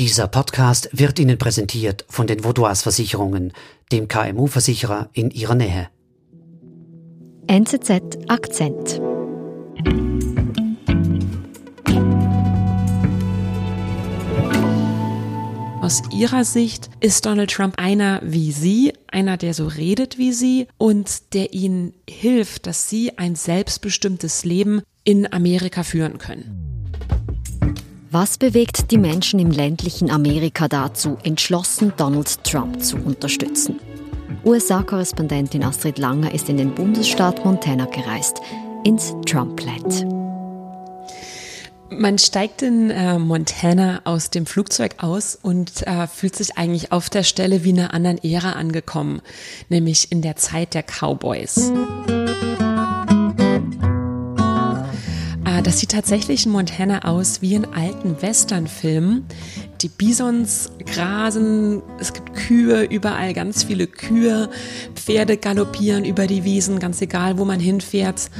Dieser Podcast wird Ihnen präsentiert von den Vaudois Versicherungen, dem KMU-Versicherer in Ihrer Nähe. NZZ Akzent. Aus Ihrer Sicht ist Donald Trump einer wie Sie, einer, der so redet wie Sie und der Ihnen hilft, dass Sie ein selbstbestimmtes Leben in Amerika führen können. Was bewegt die Menschen im ländlichen Amerika dazu, entschlossen Donald Trump zu unterstützen? USA-Korrespondentin Astrid Langer ist in den Bundesstaat Montana gereist, ins Trumpland. Man steigt in äh, Montana aus dem Flugzeug aus und äh, fühlt sich eigentlich auf der Stelle wie in einer anderen Ära angekommen, nämlich in der Zeit der Cowboys. Das sieht tatsächlich in Montana aus wie in alten Westernfilmen. Die Bisons grasen, es gibt Kühe, überall ganz viele Kühe, Pferde galoppieren über die Wiesen, ganz egal, wo man hinfährt.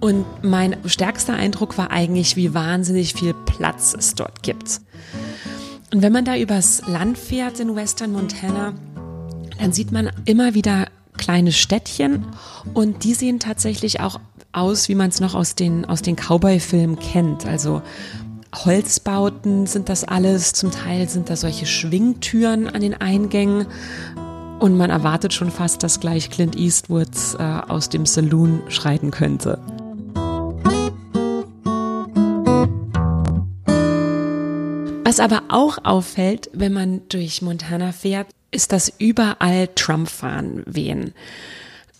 Und mein stärkster Eindruck war eigentlich, wie wahnsinnig viel Platz es dort gibt. Und wenn man da übers Land fährt in Western Montana, dann sieht man immer wieder kleine Städtchen und die sehen tatsächlich auch aus, wie man es noch aus den, aus den Cowboy-Filmen kennt. Also Holzbauten sind das alles, zum Teil sind da solche Schwingtüren an den Eingängen und man erwartet schon fast, dass gleich Clint Eastwood äh, aus dem Saloon schreiten könnte. Was aber auch auffällt, wenn man durch Montana fährt, ist, dass überall Trump-Fahnen wehen.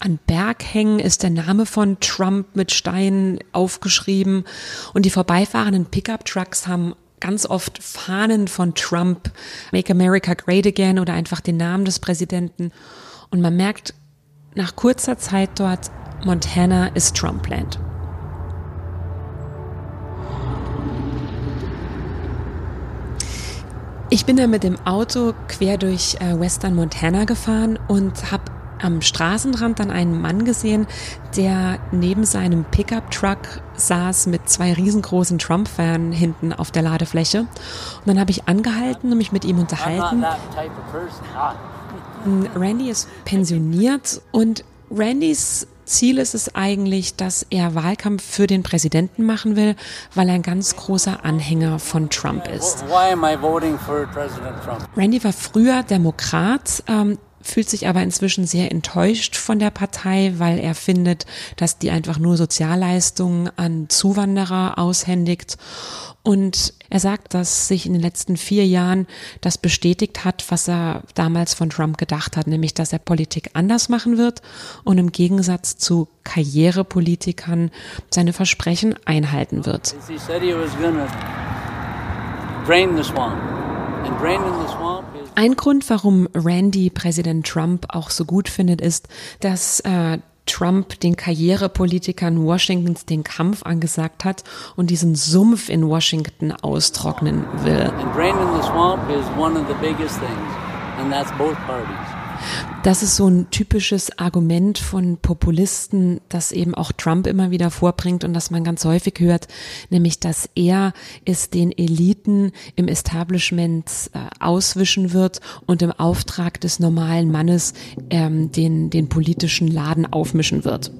An Berghängen ist der Name von Trump mit Steinen aufgeschrieben und die vorbeifahrenden Pickup-Trucks haben ganz oft Fahnen von Trump, Make America Great Again oder einfach den Namen des Präsidenten. Und man merkt nach kurzer Zeit dort, Montana ist Trumpland. Ich bin da mit dem Auto quer durch äh, Western Montana gefahren und habe am Straßenrand dann einen Mann gesehen, der neben seinem Pickup-Truck saß mit zwei riesengroßen Trump-Fans hinten auf der Ladefläche. Und dann habe ich angehalten und mich mit ihm unterhalten. Randy ist pensioniert und Randys Ziel ist es eigentlich, dass er Wahlkampf für den Präsidenten machen will, weil er ein ganz großer Anhänger von Trump ist. Randy war früher Demokrat, ähm, fühlt sich aber inzwischen sehr enttäuscht von der Partei, weil er findet, dass die einfach nur Sozialleistungen an Zuwanderer aushändigt. Und er sagt, dass sich in den letzten vier Jahren das bestätigt hat, was er damals von Trump gedacht hat, nämlich dass er Politik anders machen wird und im Gegensatz zu Karrierepolitikern seine Versprechen einhalten wird. Drain the swamp. And draining the swamp ein Grund, warum Randy Präsident Trump auch so gut findet, ist, dass äh, Trump den Karrierepolitikern Washingtons den Kampf angesagt hat und diesen Sumpf in Washington austrocknen will. And draining the swamp is one of the biggest things, and that's both parties. Das ist so ein typisches Argument von Populisten, das eben auch Trump immer wieder vorbringt und das man ganz häufig hört, nämlich dass er es den Eliten im Establishment äh, auswischen wird und im Auftrag des normalen Mannes ähm, den, den politischen Laden aufmischen wird.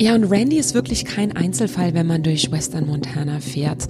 Ja, und Randy ist wirklich kein Einzelfall, wenn man durch Western Montana fährt.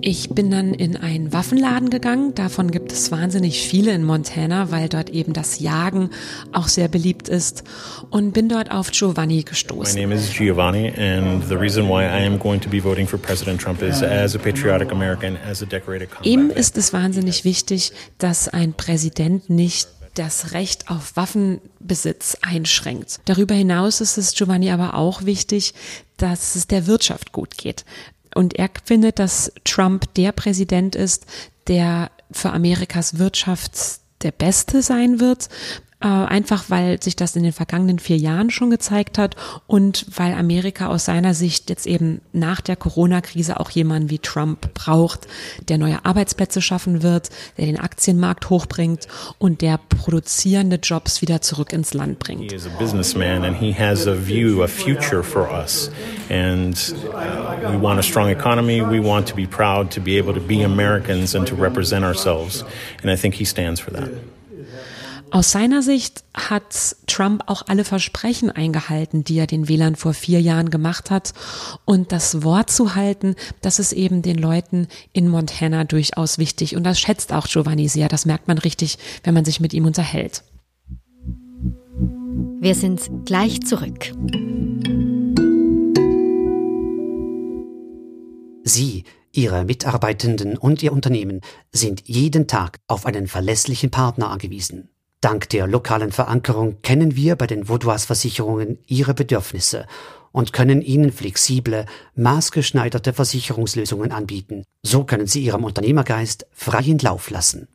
Ich bin dann in einen Waffenladen gegangen. Davon gibt es wahnsinnig viele in Montana, weil dort eben das Jagen auch sehr beliebt ist. Und bin dort auf Giovanni gestoßen. My name is Giovanni and the reason why I am going to be voting for President Trump is as a patriotic American, as a decorated combat. Ihm ist es wahnsinnig wichtig, dass ein Präsident nicht das Recht auf Waffenbesitz einschränkt. Darüber hinaus ist es Giovanni aber auch wichtig, dass es der Wirtschaft gut geht. Und er findet, dass Trump der Präsident ist, der für Amerikas Wirtschaft der Beste sein wird. Äh, einfach weil sich das in den vergangenen vier Jahren schon gezeigt hat und weil Amerika aus seiner Sicht jetzt eben nach der Corona-Krise auch jemanden wie Trump braucht, der neue Arbeitsplätze schaffen wird, der den Aktienmarkt hochbringt und der produzierende Jobs wieder zurück ins Land bringt. He is a businessman and he has a view, a future for us. And uh, we want a strong economy. We want to be proud to be able to be Americans and to represent ourselves. And I think he stands for that. Aus seiner Sicht hat Trump auch alle Versprechen eingehalten, die er den Wählern vor vier Jahren gemacht hat. Und das Wort zu halten, das ist eben den Leuten in Montana durchaus wichtig. Und das schätzt auch Giovanni sehr. Das merkt man richtig, wenn man sich mit ihm unterhält. Wir sind gleich zurück. Sie, Ihre Mitarbeitenden und Ihr Unternehmen sind jeden Tag auf einen verlässlichen Partner angewiesen. Dank der lokalen Verankerung kennen wir bei den Vaudois Versicherungen Ihre Bedürfnisse und können Ihnen flexible, maßgeschneiderte Versicherungslösungen anbieten. So können Sie Ihrem Unternehmergeist freien Lauf lassen.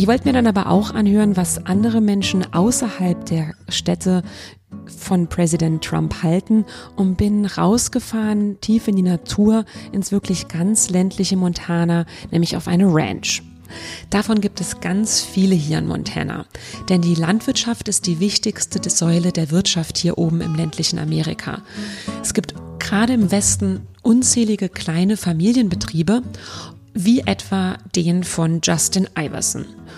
Ich wollte mir dann aber auch anhören, was andere Menschen außerhalb der Städte von Präsident Trump halten und bin rausgefahren tief in die Natur ins wirklich ganz ländliche Montana, nämlich auf eine Ranch. Davon gibt es ganz viele hier in Montana, denn die Landwirtschaft ist die wichtigste Säule der Wirtschaft hier oben im ländlichen Amerika. Es gibt gerade im Westen unzählige kleine Familienbetriebe wie etwa den von Justin Iverson.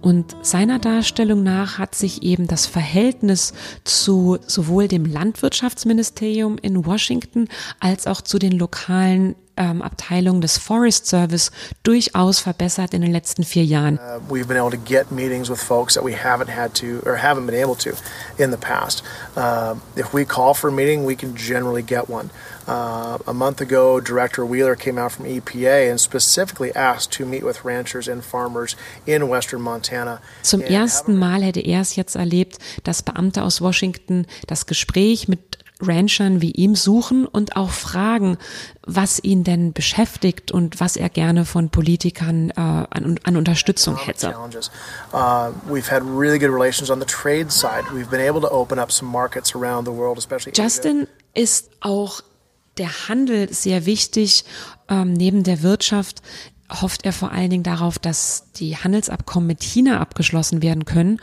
Und seiner Darstellung nach hat sich eben das Verhältnis zu sowohl dem Landwirtschaftsministerium in Washington als auch zu den lokalen ähm, Abteilung des Forest Service durchaus verbessert in den letzten vier Jahren. Uh, we've been able to get meetings with folks that we haven't had to or haven't been able to in the past. Uh, if we call for a meeting, we can generally get one. Uh, a month ago, Director Wheeler came out from EPA and specifically asked to meet with ranchers and farmers in western Montana. Zum ersten Mal hätte er es jetzt erlebt, dass Beamte aus Washington das Gespräch mit Ranchern wie ihm suchen und auch fragen, was ihn denn beschäftigt und was er gerne von Politikern äh, an, an, Unterstützung hätte. Uh, Justin ist auch der Handel sehr wichtig ähm, neben der Wirtschaft hofft er vor allen Dingen darauf, dass die Handelsabkommen mit China abgeschlossen werden können.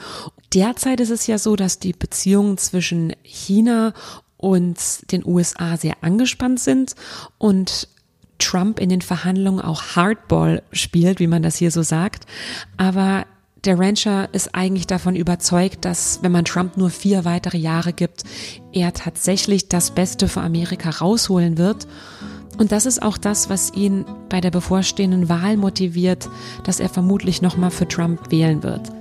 Derzeit ist es ja so, dass die Beziehungen zwischen China und den USA sehr angespannt sind und Trump in den Verhandlungen auch Hardball spielt, wie man das hier so sagt. Aber der Rancher ist eigentlich davon überzeugt, dass wenn man Trump nur vier weitere Jahre gibt, er tatsächlich das Beste für Amerika rausholen wird. Und das ist auch das, was ihn bei der bevorstehenden Wahl motiviert, dass er vermutlich nochmal für Trump wählen wird.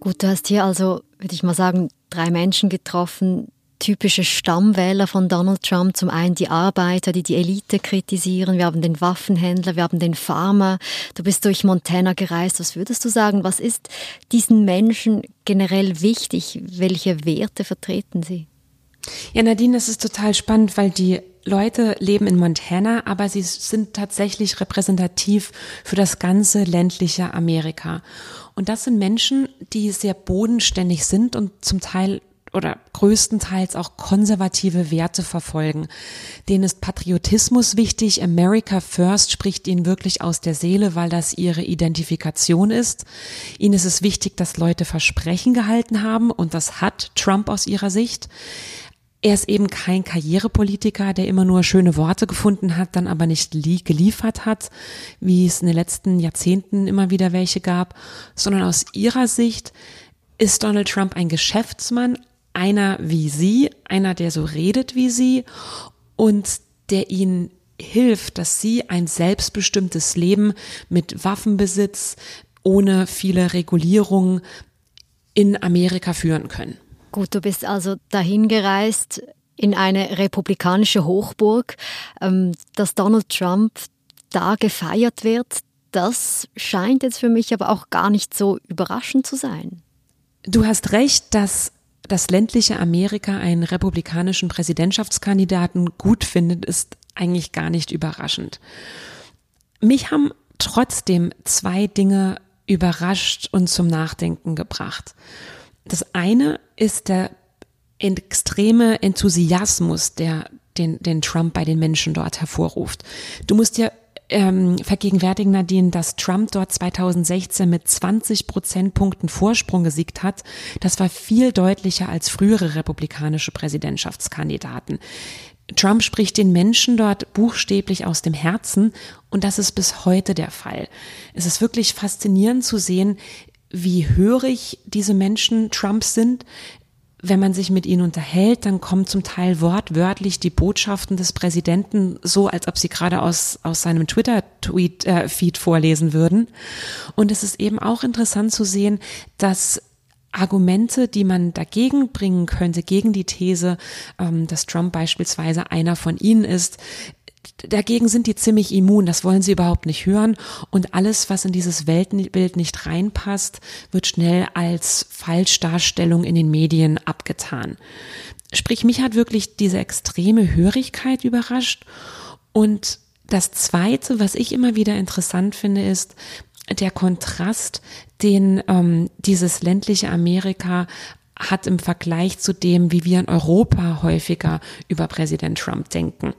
Gut, du hast hier also, würde ich mal sagen, drei Menschen getroffen, typische Stammwähler von Donald Trump. Zum einen die Arbeiter, die die Elite kritisieren. Wir haben den Waffenhändler, wir haben den Farmer. Du bist durch Montana gereist. Was würdest du sagen? Was ist diesen Menschen generell wichtig? Welche Werte vertreten sie? Ja, Nadine, das ist total spannend, weil die Leute leben in Montana, aber sie sind tatsächlich repräsentativ für das ganze ländliche Amerika. Und das sind Menschen, die sehr bodenständig sind und zum Teil oder größtenteils auch konservative Werte verfolgen. Denen ist Patriotismus wichtig. America First spricht ihnen wirklich aus der Seele, weil das ihre Identifikation ist. Ihnen ist es wichtig, dass Leute Versprechen gehalten haben und das hat Trump aus ihrer Sicht. Er ist eben kein Karrierepolitiker, der immer nur schöne Worte gefunden hat, dann aber nicht geliefert hat, wie es in den letzten Jahrzehnten immer wieder welche gab, sondern aus ihrer Sicht ist Donald Trump ein Geschäftsmann, einer wie Sie, einer, der so redet wie Sie und der Ihnen hilft, dass Sie ein selbstbestimmtes Leben mit Waffenbesitz ohne viele Regulierungen in Amerika führen können. Gut, du bist also dahin gereist in eine republikanische Hochburg, ähm, dass Donald Trump da gefeiert wird. Das scheint jetzt für mich aber auch gar nicht so überraschend zu sein. Du hast recht, dass das ländliche Amerika einen republikanischen Präsidentschaftskandidaten gut findet, ist eigentlich gar nicht überraschend. Mich haben trotzdem zwei Dinge überrascht und zum Nachdenken gebracht. Das eine ist der extreme Enthusiasmus, der den, den Trump bei den Menschen dort hervorruft. Du musst dir ähm, vergegenwärtigen, Nadine, dass Trump dort 2016 mit 20 Prozentpunkten Vorsprung gesiegt hat. Das war viel deutlicher als frühere republikanische Präsidentschaftskandidaten. Trump spricht den Menschen dort buchstäblich aus dem Herzen und das ist bis heute der Fall. Es ist wirklich faszinierend zu sehen, wie hörig diese Menschen Trumps sind. Wenn man sich mit ihnen unterhält, dann kommen zum Teil wortwörtlich die Botschaften des Präsidenten so, als ob sie gerade aus, aus seinem Twitter-Tweet-Feed äh, vorlesen würden. Und es ist eben auch interessant zu sehen, dass Argumente, die man dagegen bringen könnte, gegen die These, ähm, dass Trump beispielsweise einer von ihnen ist, dagegen sind die ziemlich immun, das wollen sie überhaupt nicht hören und alles, was in dieses Weltbild nicht reinpasst, wird schnell als Falschdarstellung in den Medien abgetan. Sprich, mich hat wirklich diese extreme Hörigkeit überrascht und das Zweite, was ich immer wieder interessant finde, ist, der Kontrast, den ähm, dieses ländliche Amerika hat im Vergleich zu dem, wie wir in Europa häufiger über Präsident Trump denken.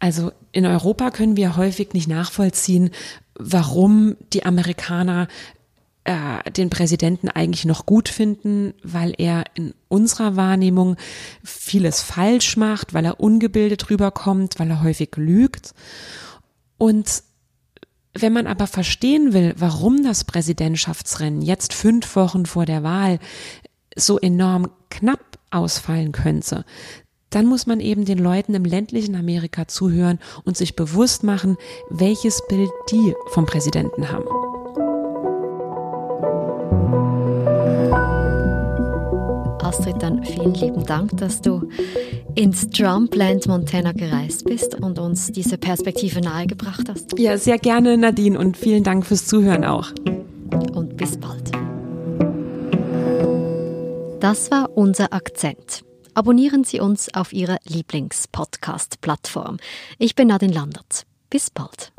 Also in Europa können wir häufig nicht nachvollziehen, warum die Amerikaner äh, den Präsidenten eigentlich noch gut finden, weil er in unserer Wahrnehmung vieles falsch macht, weil er ungebildet rüberkommt, weil er häufig lügt. Und wenn man aber verstehen will, warum das Präsidentschaftsrennen jetzt fünf Wochen vor der Wahl so enorm knapp ausfallen könnte, dann muss man eben den Leuten im ländlichen Amerika zuhören und sich bewusst machen, welches Bild die vom Präsidenten haben. Astrid, dann vielen lieben Dank, dass du ins Trumpland Montana gereist bist und uns diese Perspektive nahegebracht hast. Ja, sehr gerne, Nadine, und vielen Dank fürs Zuhören auch. Und bis bald. Das war unser Akzent. Abonnieren Sie uns auf Ihrer Lieblingspodcast-Plattform. Ich bin Nadine Landert. Bis bald.